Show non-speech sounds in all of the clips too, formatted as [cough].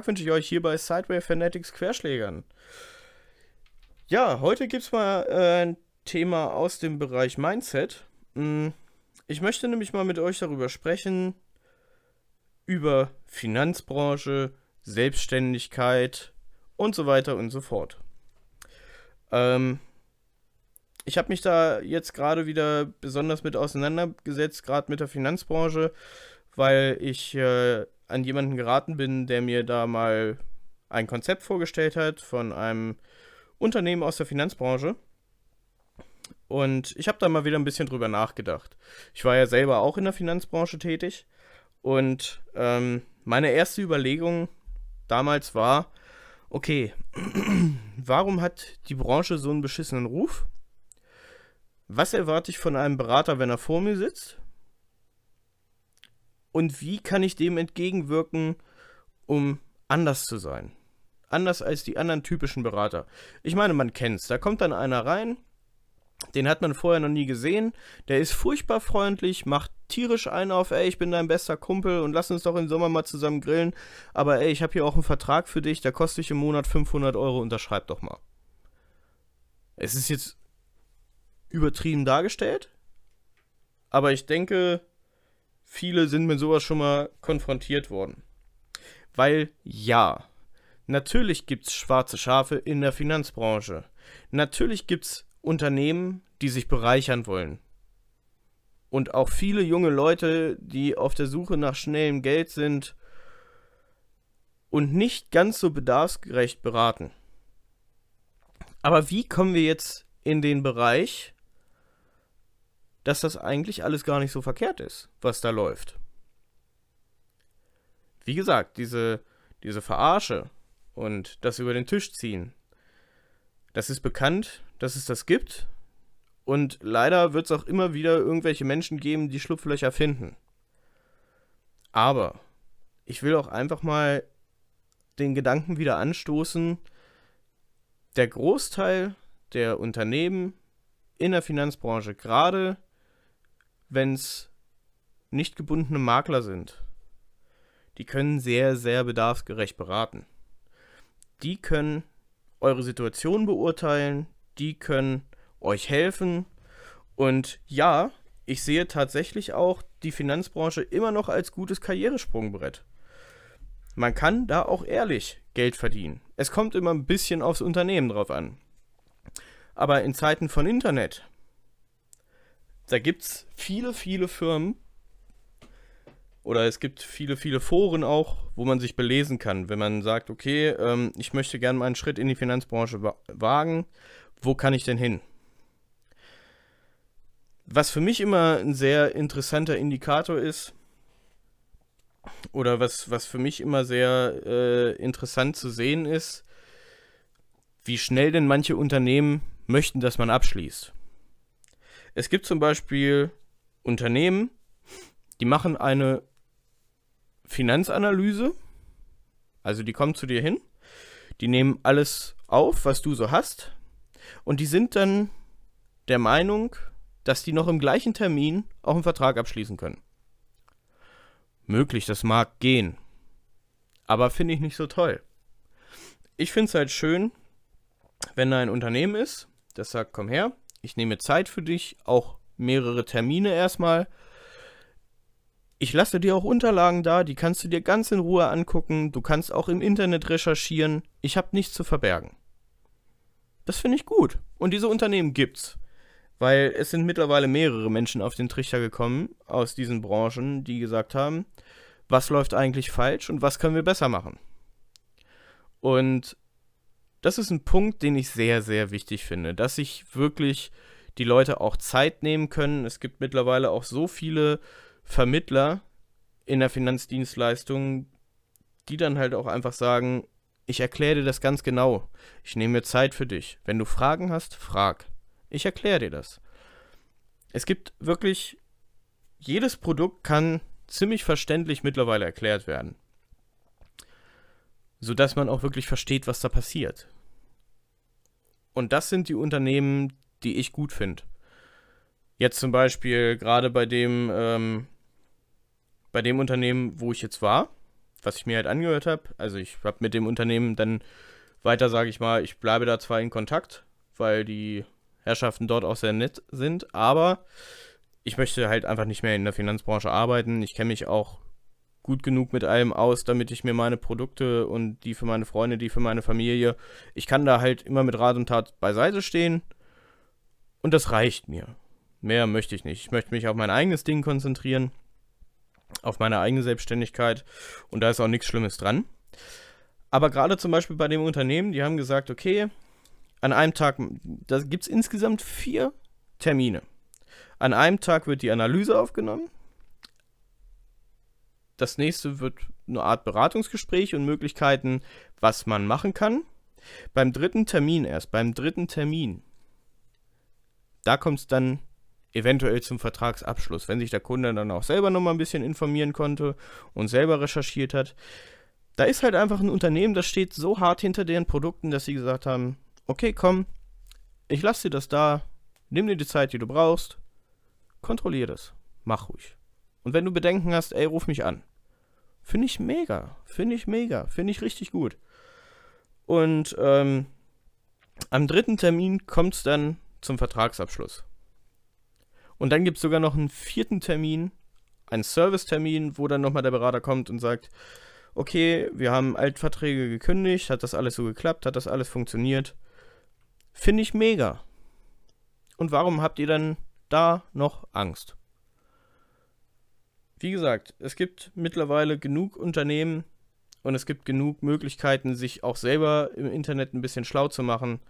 Tag wünsche ich euch hier bei Sideway Fanatics Querschlägern. Ja, heute gibt es mal äh, ein Thema aus dem Bereich Mindset. Hm, ich möchte nämlich mal mit euch darüber sprechen, über Finanzbranche, Selbstständigkeit und so weiter und so fort. Ähm, ich habe mich da jetzt gerade wieder besonders mit auseinandergesetzt, gerade mit der Finanzbranche, weil ich äh, an jemanden geraten bin, der mir da mal ein Konzept vorgestellt hat von einem Unternehmen aus der Finanzbranche. Und ich habe da mal wieder ein bisschen drüber nachgedacht. Ich war ja selber auch in der Finanzbranche tätig. Und ähm, meine erste Überlegung damals war, okay, [clears throat] warum hat die Branche so einen beschissenen Ruf? Was erwarte ich von einem Berater, wenn er vor mir sitzt? Und wie kann ich dem entgegenwirken, um anders zu sein? Anders als die anderen typischen Berater. Ich meine, man kennt's. Da kommt dann einer rein, den hat man vorher noch nie gesehen. Der ist furchtbar freundlich, macht tierisch einen auf, ey, ich bin dein bester Kumpel und lass uns doch im Sommer mal zusammen grillen. Aber ey, ich habe hier auch einen Vertrag für dich, der kostet dich im Monat 500 Euro, unterschreib doch mal. Es ist jetzt übertrieben dargestellt, aber ich denke, viele sind mit sowas schon mal konfrontiert worden. Weil ja, natürlich gibt es schwarze Schafe in der Finanzbranche. Natürlich gibt es Unternehmen, die sich bereichern wollen. Und auch viele junge Leute, die auf der Suche nach schnellem Geld sind und nicht ganz so bedarfsgerecht beraten. Aber wie kommen wir jetzt in den Bereich, dass das eigentlich alles gar nicht so verkehrt ist, was da läuft. Wie gesagt, diese, diese Verarsche und das über den Tisch ziehen, das ist bekannt, dass es das gibt. Und leider wird es auch immer wieder irgendwelche Menschen geben, die Schlupflöcher finden. Aber ich will auch einfach mal den Gedanken wieder anstoßen, der Großteil der Unternehmen in der Finanzbranche, gerade wenn es nicht gebundene Makler sind. Die können sehr, sehr bedarfsgerecht beraten. Die können eure Situation beurteilen, die können euch helfen. Und ja, ich sehe tatsächlich auch die Finanzbranche immer noch als gutes Karrieresprungbrett. Man kann da auch ehrlich Geld verdienen. Es kommt immer ein bisschen aufs Unternehmen drauf an. Aber in Zeiten von Internet, da gibt es viele, viele Firmen oder es gibt viele, viele Foren auch, wo man sich belesen kann, wenn man sagt, okay, ähm, ich möchte gerne mal einen Schritt in die Finanzbranche wa wagen, wo kann ich denn hin? Was für mich immer ein sehr interessanter Indikator ist, oder was, was für mich immer sehr äh, interessant zu sehen ist, wie schnell denn manche Unternehmen möchten, dass man abschließt. Es gibt zum Beispiel Unternehmen, die machen eine Finanzanalyse, also die kommen zu dir hin, die nehmen alles auf, was du so hast, und die sind dann der Meinung, dass die noch im gleichen Termin auch einen Vertrag abschließen können. Möglich, das mag gehen, aber finde ich nicht so toll. Ich finde es halt schön, wenn da ein Unternehmen ist, das sagt, komm her, ich nehme Zeit für dich, auch mehrere Termine erstmal. Ich lasse dir auch Unterlagen da, die kannst du dir ganz in Ruhe angucken. Du kannst auch im Internet recherchieren. Ich habe nichts zu verbergen. Das finde ich gut. Und diese Unternehmen gibt's. Weil es sind mittlerweile mehrere Menschen auf den Trichter gekommen aus diesen Branchen, die gesagt haben, was läuft eigentlich falsch und was können wir besser machen. Und das ist ein Punkt, den ich sehr, sehr wichtig finde, dass sich wirklich die Leute auch Zeit nehmen können. Es gibt mittlerweile auch so viele Vermittler in der Finanzdienstleistung, die dann halt auch einfach sagen, ich erkläre dir das ganz genau. Ich nehme mir Zeit für dich. Wenn du Fragen hast, frag. Ich erkläre dir das. Es gibt wirklich, jedes Produkt kann ziemlich verständlich mittlerweile erklärt werden sodass man auch wirklich versteht, was da passiert. Und das sind die Unternehmen, die ich gut finde. Jetzt zum Beispiel gerade bei dem, ähm, bei dem Unternehmen, wo ich jetzt war, was ich mir halt angehört habe. Also ich habe mit dem Unternehmen dann weiter, sage ich mal, ich bleibe da zwar in Kontakt, weil die Herrschaften dort auch sehr nett sind, aber ich möchte halt einfach nicht mehr in der Finanzbranche arbeiten. Ich kenne mich auch gut genug mit allem aus, damit ich mir meine Produkte und die für meine Freunde, die für meine Familie, ich kann da halt immer mit Rat und Tat beiseite stehen und das reicht mir. Mehr möchte ich nicht. Ich möchte mich auf mein eigenes Ding konzentrieren, auf meine eigene Selbstständigkeit und da ist auch nichts Schlimmes dran. Aber gerade zum Beispiel bei dem Unternehmen, die haben gesagt, okay, an einem Tag, da gibt es insgesamt vier Termine. An einem Tag wird die Analyse aufgenommen. Das nächste wird eine Art Beratungsgespräch und Möglichkeiten, was man machen kann. Beim dritten Termin erst, beim dritten Termin, da kommt es dann eventuell zum Vertragsabschluss, wenn sich der Kunde dann auch selber nochmal ein bisschen informieren konnte und selber recherchiert hat. Da ist halt einfach ein Unternehmen, das steht so hart hinter deren Produkten, dass sie gesagt haben, okay, komm, ich lasse dir das da, nimm dir die Zeit, die du brauchst, kontrollier das, mach ruhig. Und wenn du Bedenken hast, ey, ruf mich an. Finde ich mega, finde ich mega, finde ich richtig gut. Und ähm, am dritten Termin kommt es dann zum Vertragsabschluss. Und dann gibt es sogar noch einen vierten Termin, einen Servicetermin, wo dann nochmal der Berater kommt und sagt, okay, wir haben Altverträge gekündigt, hat das alles so geklappt, hat das alles funktioniert. Finde ich mega. Und warum habt ihr dann da noch Angst? Wie gesagt, es gibt mittlerweile genug Unternehmen und es gibt genug Möglichkeiten, sich auch selber im Internet ein bisschen schlau zu machen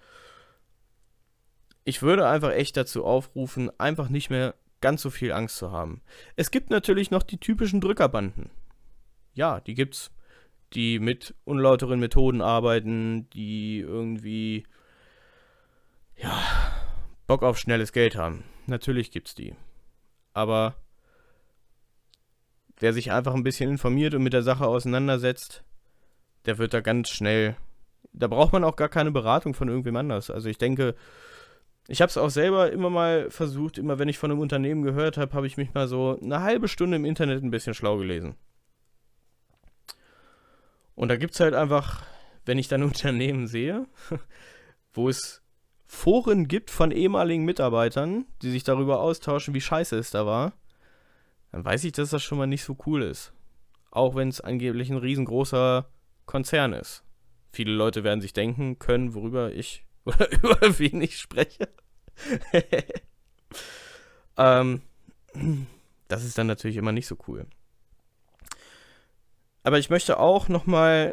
ich würde einfach echt dazu aufrufen, einfach nicht mehr ganz so viel Angst zu haben. Es gibt natürlich noch die typischen Drückerbanden. Ja, die gibt's. Die mit unlauteren Methoden arbeiten, die irgendwie, ja, Bock auf schnelles Geld haben. Natürlich gibt's die. Aber wer sich einfach ein bisschen informiert und mit der Sache auseinandersetzt, der wird da ganz schnell. Da braucht man auch gar keine Beratung von irgendwem anders. Also ich denke, ich habe es auch selber immer mal versucht, immer wenn ich von einem Unternehmen gehört habe, habe ich mich mal so eine halbe Stunde im Internet ein bisschen schlau gelesen. Und da gibt es halt einfach, wenn ich dann [laughs] Unternehmen sehe, [laughs] wo es Foren gibt von ehemaligen Mitarbeitern, die sich darüber austauschen, wie scheiße es da war, dann weiß ich, dass das schon mal nicht so cool ist. Auch wenn es angeblich ein riesengroßer Konzern ist. Viele Leute werden sich denken können, worüber ich [laughs] oder über wen ich spreche. [laughs] ähm, das ist dann natürlich immer nicht so cool. Aber ich möchte auch nochmal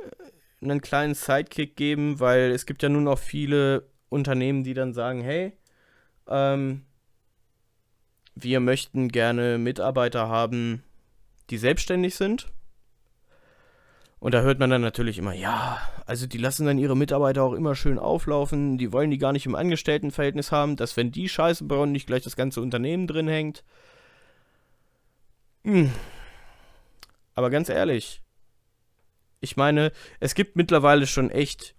einen kleinen Sidekick geben, weil es gibt ja nun auch viele Unternehmen, die dann sagen, hey, ähm, wir möchten gerne Mitarbeiter haben, die selbstständig sind und da hört man dann natürlich immer, ja, also die lassen dann ihre Mitarbeiter auch immer schön auflaufen, die wollen die gar nicht im Angestelltenverhältnis haben, dass wenn die Scheiße bauen, nicht gleich das ganze Unternehmen drin hängt. Hm. Aber ganz ehrlich, ich meine, es gibt mittlerweile schon echt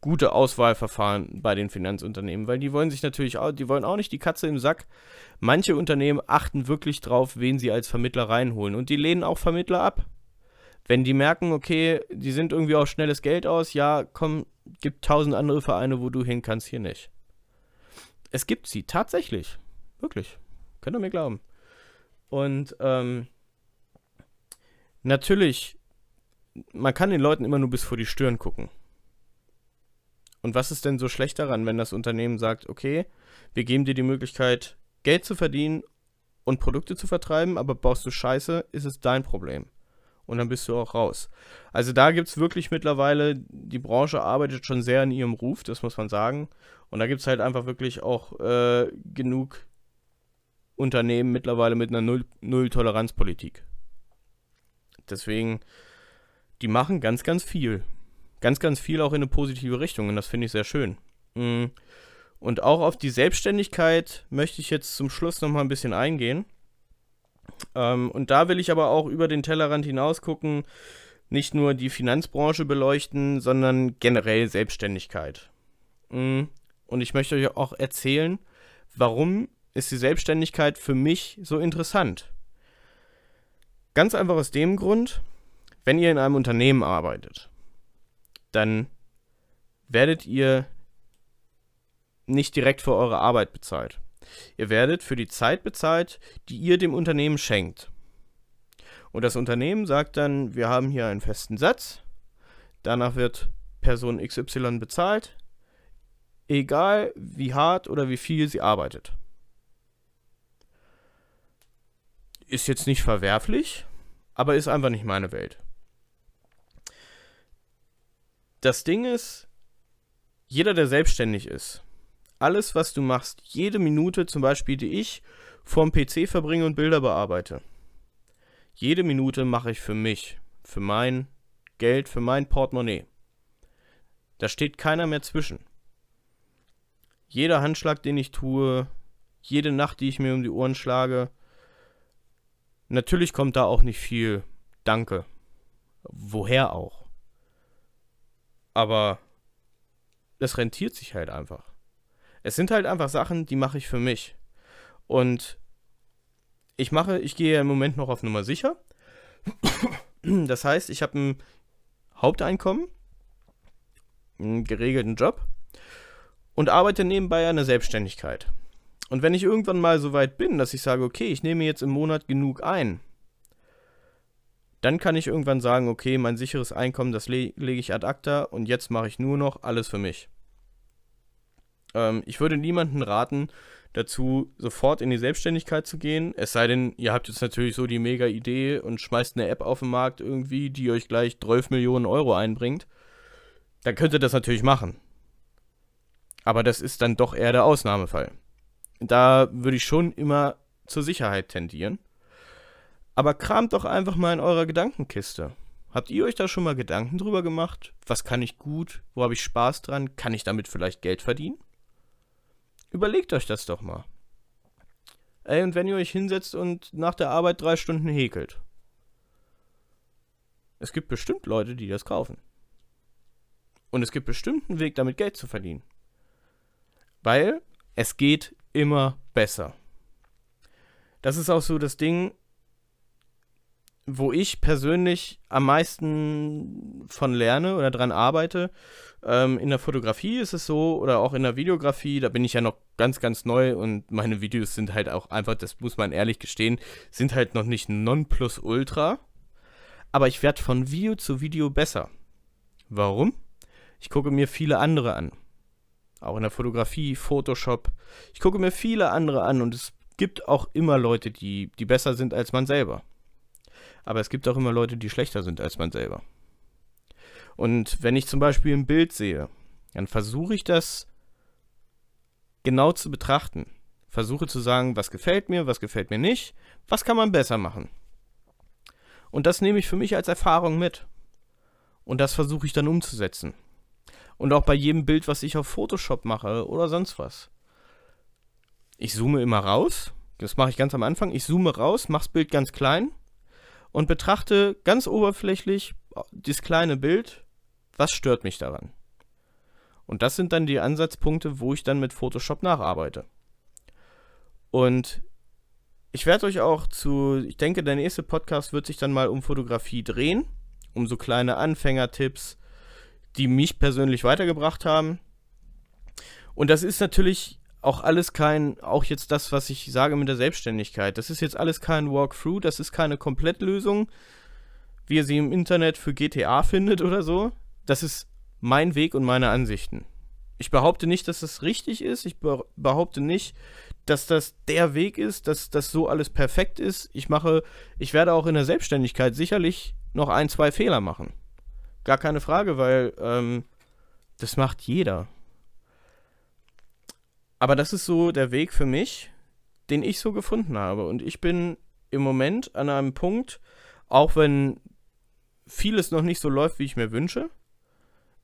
gute Auswahlverfahren bei den Finanzunternehmen, weil die wollen sich natürlich auch, die wollen auch nicht die Katze im Sack. Manche Unternehmen achten wirklich drauf, wen sie als Vermittler reinholen und die lehnen auch Vermittler ab. Wenn die merken, okay, die sind irgendwie auf schnelles Geld aus, ja, komm, gibt tausend andere Vereine, wo du hin kannst, hier nicht. Es gibt sie, tatsächlich. Wirklich. Könnt ihr mir glauben. Und ähm, natürlich, man kann den Leuten immer nur bis vor die Stirn gucken. Und was ist denn so schlecht daran, wenn das Unternehmen sagt, okay, wir geben dir die Möglichkeit, Geld zu verdienen und Produkte zu vertreiben, aber baust du Scheiße, ist es dein Problem und dann bist du auch raus. Also da gibt es wirklich mittlerweile, die Branche arbeitet schon sehr an ihrem Ruf, das muss man sagen. Und da gibt es halt einfach wirklich auch äh, genug Unternehmen mittlerweile mit einer Null-Toleranz-Politik. Deswegen, die machen ganz, ganz viel. Ganz, ganz viel auch in eine positive Richtung und das finde ich sehr schön. Mm. Und auch auf die Selbstständigkeit möchte ich jetzt zum Schluss nochmal ein bisschen eingehen. Ähm, und da will ich aber auch über den Tellerrand hinaus gucken, nicht nur die Finanzbranche beleuchten, sondern generell Selbstständigkeit. Mhm. Und ich möchte euch auch erzählen, warum ist die Selbstständigkeit für mich so interessant. Ganz einfach aus dem Grund, wenn ihr in einem Unternehmen arbeitet, dann werdet ihr nicht direkt für eure Arbeit bezahlt. Ihr werdet für die Zeit bezahlt, die ihr dem Unternehmen schenkt. Und das Unternehmen sagt dann, wir haben hier einen festen Satz, danach wird Person XY bezahlt, egal wie hart oder wie viel sie arbeitet. Ist jetzt nicht verwerflich, aber ist einfach nicht meine Welt. Das Ding ist, jeder, der selbstständig ist, alles, was du machst, jede Minute zum Beispiel, die ich vorm PC verbringe und Bilder bearbeite, jede Minute mache ich für mich, für mein Geld, für mein Portemonnaie. Da steht keiner mehr zwischen. Jeder Handschlag, den ich tue, jede Nacht, die ich mir um die Ohren schlage, natürlich kommt da auch nicht viel Danke. Woher auch? Aber es rentiert sich halt einfach. Es sind halt einfach Sachen, die mache ich für mich. Und ich mache, ich gehe im Moment noch auf Nummer sicher. Das heißt, ich habe ein Haupteinkommen, einen geregelten Job und arbeite nebenbei eine Selbstständigkeit. Und wenn ich irgendwann mal so weit bin, dass ich sage, okay, ich nehme jetzt im Monat genug ein, dann kann ich irgendwann sagen, okay, mein sicheres Einkommen, das le lege ich ad acta und jetzt mache ich nur noch alles für mich. Ähm, ich würde niemanden raten, dazu sofort in die Selbstständigkeit zu gehen, es sei denn, ihr habt jetzt natürlich so die mega Idee und schmeißt eine App auf den Markt irgendwie, die euch gleich 12 Millionen Euro einbringt, dann könnt ihr das natürlich machen. Aber das ist dann doch eher der Ausnahmefall. Da würde ich schon immer zur Sicherheit tendieren. Aber kramt doch einfach mal in eurer Gedankenkiste. Habt ihr euch da schon mal Gedanken drüber gemacht? Was kann ich gut? Wo habe ich Spaß dran? Kann ich damit vielleicht Geld verdienen? Überlegt euch das doch mal. Ey, und wenn ihr euch hinsetzt und nach der Arbeit drei Stunden häkelt. Es gibt bestimmt Leute, die das kaufen. Und es gibt bestimmt einen Weg, damit Geld zu verdienen. Weil es geht immer besser. Das ist auch so das Ding, wo ich persönlich am meisten von lerne oder dran arbeite. Ähm, in der Fotografie ist es so oder auch in der Videografie, da bin ich ja noch ganz, ganz neu und meine Videos sind halt auch einfach, das muss man ehrlich gestehen, sind halt noch nicht Nonplusultra. Aber ich werde von Video zu Video besser. Warum? Ich gucke mir viele andere an. Auch in der Fotografie, Photoshop. Ich gucke mir viele andere an und es gibt auch immer Leute, die, die besser sind als man selber. Aber es gibt auch immer Leute, die schlechter sind als man selber. Und wenn ich zum Beispiel ein Bild sehe, dann versuche ich das genau zu betrachten. Versuche zu sagen, was gefällt mir, was gefällt mir nicht, was kann man besser machen. Und das nehme ich für mich als Erfahrung mit. Und das versuche ich dann umzusetzen. Und auch bei jedem Bild, was ich auf Photoshop mache oder sonst was. Ich zoome immer raus. Das mache ich ganz am Anfang. Ich zoome raus, mache das Bild ganz klein und betrachte ganz oberflächlich das kleine Bild. Was stört mich daran? Und das sind dann die Ansatzpunkte, wo ich dann mit Photoshop nacharbeite. Und ich werde euch auch zu, ich denke, der nächste Podcast wird sich dann mal um Fotografie drehen, um so kleine Anfängertipps, die mich persönlich weitergebracht haben. Und das ist natürlich auch alles kein, auch jetzt das, was ich sage mit der Selbstständigkeit, das ist jetzt alles kein Walkthrough, das ist keine Komplettlösung, wie ihr sie im Internet für GTA findet oder so. Das ist mein Weg und meine Ansichten. Ich behaupte nicht, dass das richtig ist. Ich behaupte nicht, dass das der Weg ist, dass das so alles perfekt ist. Ich mache, ich werde auch in der Selbstständigkeit sicherlich noch ein, zwei Fehler machen. Gar keine Frage, weil ähm, das macht jeder. Aber das ist so der Weg für mich, den ich so gefunden habe. Und ich bin im Moment an einem Punkt, auch wenn vieles noch nicht so läuft, wie ich mir wünsche,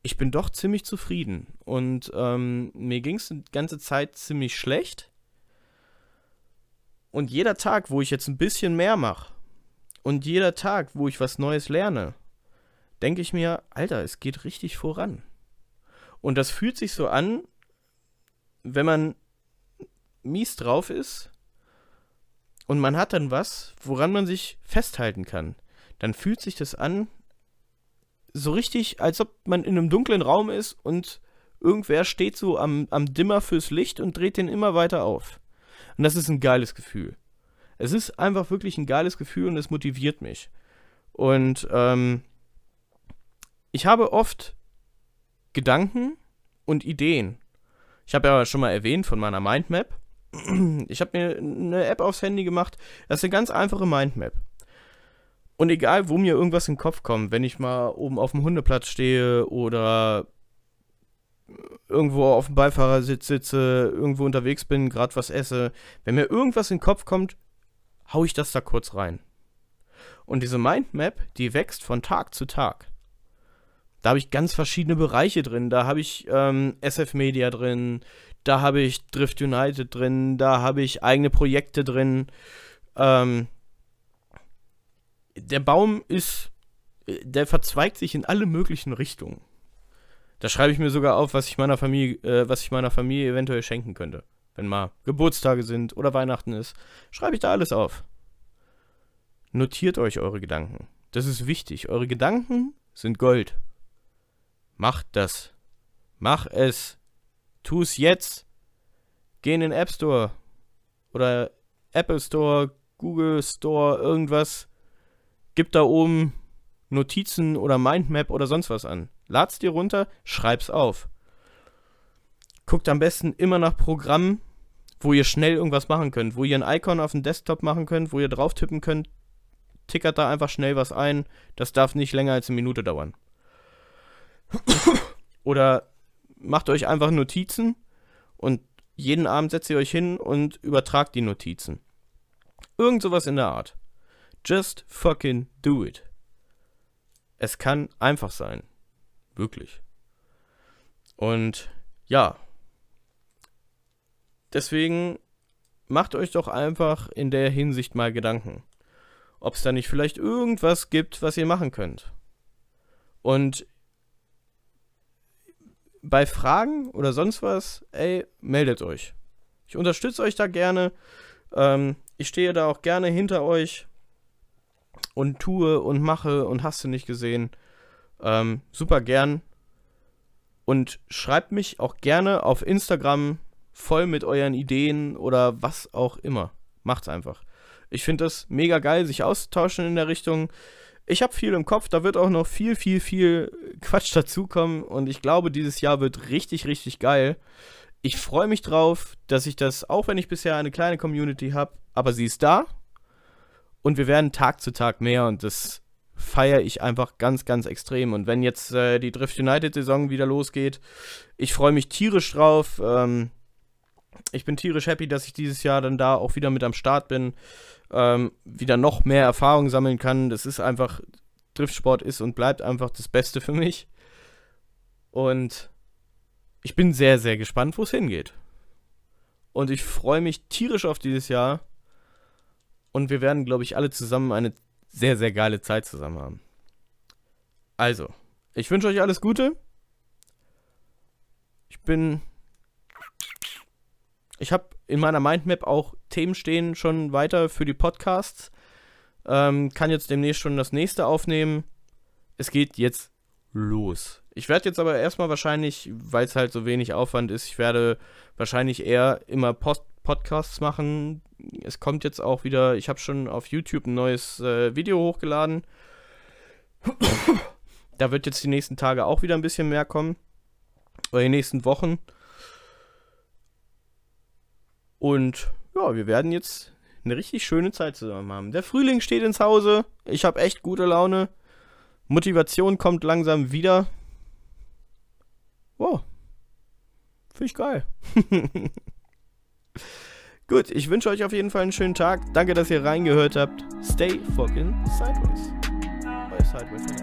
ich bin doch ziemlich zufrieden. Und ähm, mir ging es die ganze Zeit ziemlich schlecht. Und jeder Tag, wo ich jetzt ein bisschen mehr mache, und jeder Tag, wo ich was Neues lerne, denke ich mir, Alter, es geht richtig voran. Und das fühlt sich so an, wenn man mies drauf ist und man hat dann was, woran man sich festhalten kann, dann fühlt sich das an, so richtig, als ob man in einem dunklen Raum ist und irgendwer steht so am, am Dimmer fürs Licht und dreht den immer weiter auf. Und das ist ein geiles Gefühl. Es ist einfach wirklich ein geiles Gefühl und es motiviert mich. Und ähm, ich habe oft Gedanken und Ideen. Ich habe ja schon mal erwähnt von meiner Mindmap. Ich habe mir eine App aufs Handy gemacht. Das ist eine ganz einfache Mindmap. Und egal, wo mir irgendwas in den Kopf kommt, wenn ich mal oben auf dem Hundeplatz stehe oder irgendwo auf dem Beifahrersitz sitze, irgendwo unterwegs bin, gerade was esse, wenn mir irgendwas in den Kopf kommt, hau ich das da kurz rein. Und diese Mindmap, die wächst von Tag zu Tag. Da habe ich ganz verschiedene Bereiche drin. Da habe ich ähm, SF Media drin, da habe ich Drift United drin, da habe ich eigene Projekte drin. Ähm, der Baum ist, der verzweigt sich in alle möglichen Richtungen. Da schreibe ich mir sogar auf, was ich meiner Familie, äh, was ich meiner Familie eventuell schenken könnte. Wenn mal Geburtstage sind oder Weihnachten ist, schreibe ich da alles auf. Notiert euch eure Gedanken. Das ist wichtig. Eure Gedanken sind Gold. Macht das. Mach es. Tu es jetzt. Geh in den App Store oder Apple Store, Google Store, irgendwas. Gib da oben Notizen oder Mindmap oder sonst was an. Lad's dir runter, schreib's auf. Guckt am besten immer nach Programmen, wo ihr schnell irgendwas machen könnt, wo ihr ein Icon auf dem Desktop machen könnt, wo ihr drauf tippen könnt. Tickert da einfach schnell was ein. Das darf nicht länger als eine Minute dauern. Oder macht euch einfach Notizen und jeden Abend setzt ihr euch hin und übertragt die Notizen. Irgend sowas in der Art. Just fucking do it. Es kann einfach sein. Wirklich. Und ja. Deswegen macht euch doch einfach in der Hinsicht mal Gedanken. Ob es da nicht vielleicht irgendwas gibt, was ihr machen könnt. Und bei Fragen oder sonst was, ey, meldet euch. Ich unterstütze euch da gerne. Ähm, ich stehe da auch gerne hinter euch und tue und mache und hast du nicht gesehen. Ähm, super gern. Und schreibt mich auch gerne auf Instagram voll mit euren Ideen oder was auch immer. Macht's einfach. Ich finde das mega geil, sich auszutauschen in der Richtung. Ich habe viel im Kopf, da wird auch noch viel, viel, viel Quatsch dazukommen und ich glaube, dieses Jahr wird richtig, richtig geil. Ich freue mich drauf, dass ich das, auch wenn ich bisher eine kleine Community habe, aber sie ist da und wir werden Tag zu Tag mehr und das feiere ich einfach ganz, ganz extrem. Und wenn jetzt äh, die Drift United-Saison wieder losgeht, ich freue mich tierisch drauf. Ähm, ich bin tierisch happy, dass ich dieses Jahr dann da auch wieder mit am Start bin, ähm, wieder noch mehr Erfahrung sammeln kann. Das ist einfach, Driftsport ist und bleibt einfach das Beste für mich. Und ich bin sehr, sehr gespannt, wo es hingeht. Und ich freue mich tierisch auf dieses Jahr. Und wir werden, glaube ich, alle zusammen eine sehr, sehr geile Zeit zusammen haben. Also, ich wünsche euch alles Gute. Ich bin. Ich habe in meiner Mindmap auch Themen stehen schon weiter für die Podcasts. Ähm, kann jetzt demnächst schon das nächste aufnehmen. Es geht jetzt los. Ich werde jetzt aber erstmal wahrscheinlich, weil es halt so wenig Aufwand ist, ich werde wahrscheinlich eher immer Post Podcasts machen. Es kommt jetzt auch wieder, ich habe schon auf YouTube ein neues äh, Video hochgeladen. da wird jetzt die nächsten Tage auch wieder ein bisschen mehr kommen. Oder die nächsten Wochen. Und ja, wir werden jetzt eine richtig schöne Zeit zusammen haben. Der Frühling steht ins Hause. Ich habe echt gute Laune. Motivation kommt langsam wieder. Wow. Finde ich geil. [laughs] Gut, ich wünsche euch auf jeden Fall einen schönen Tag. Danke, dass ihr reingehört habt. Stay fucking sideways. Euer Sideways.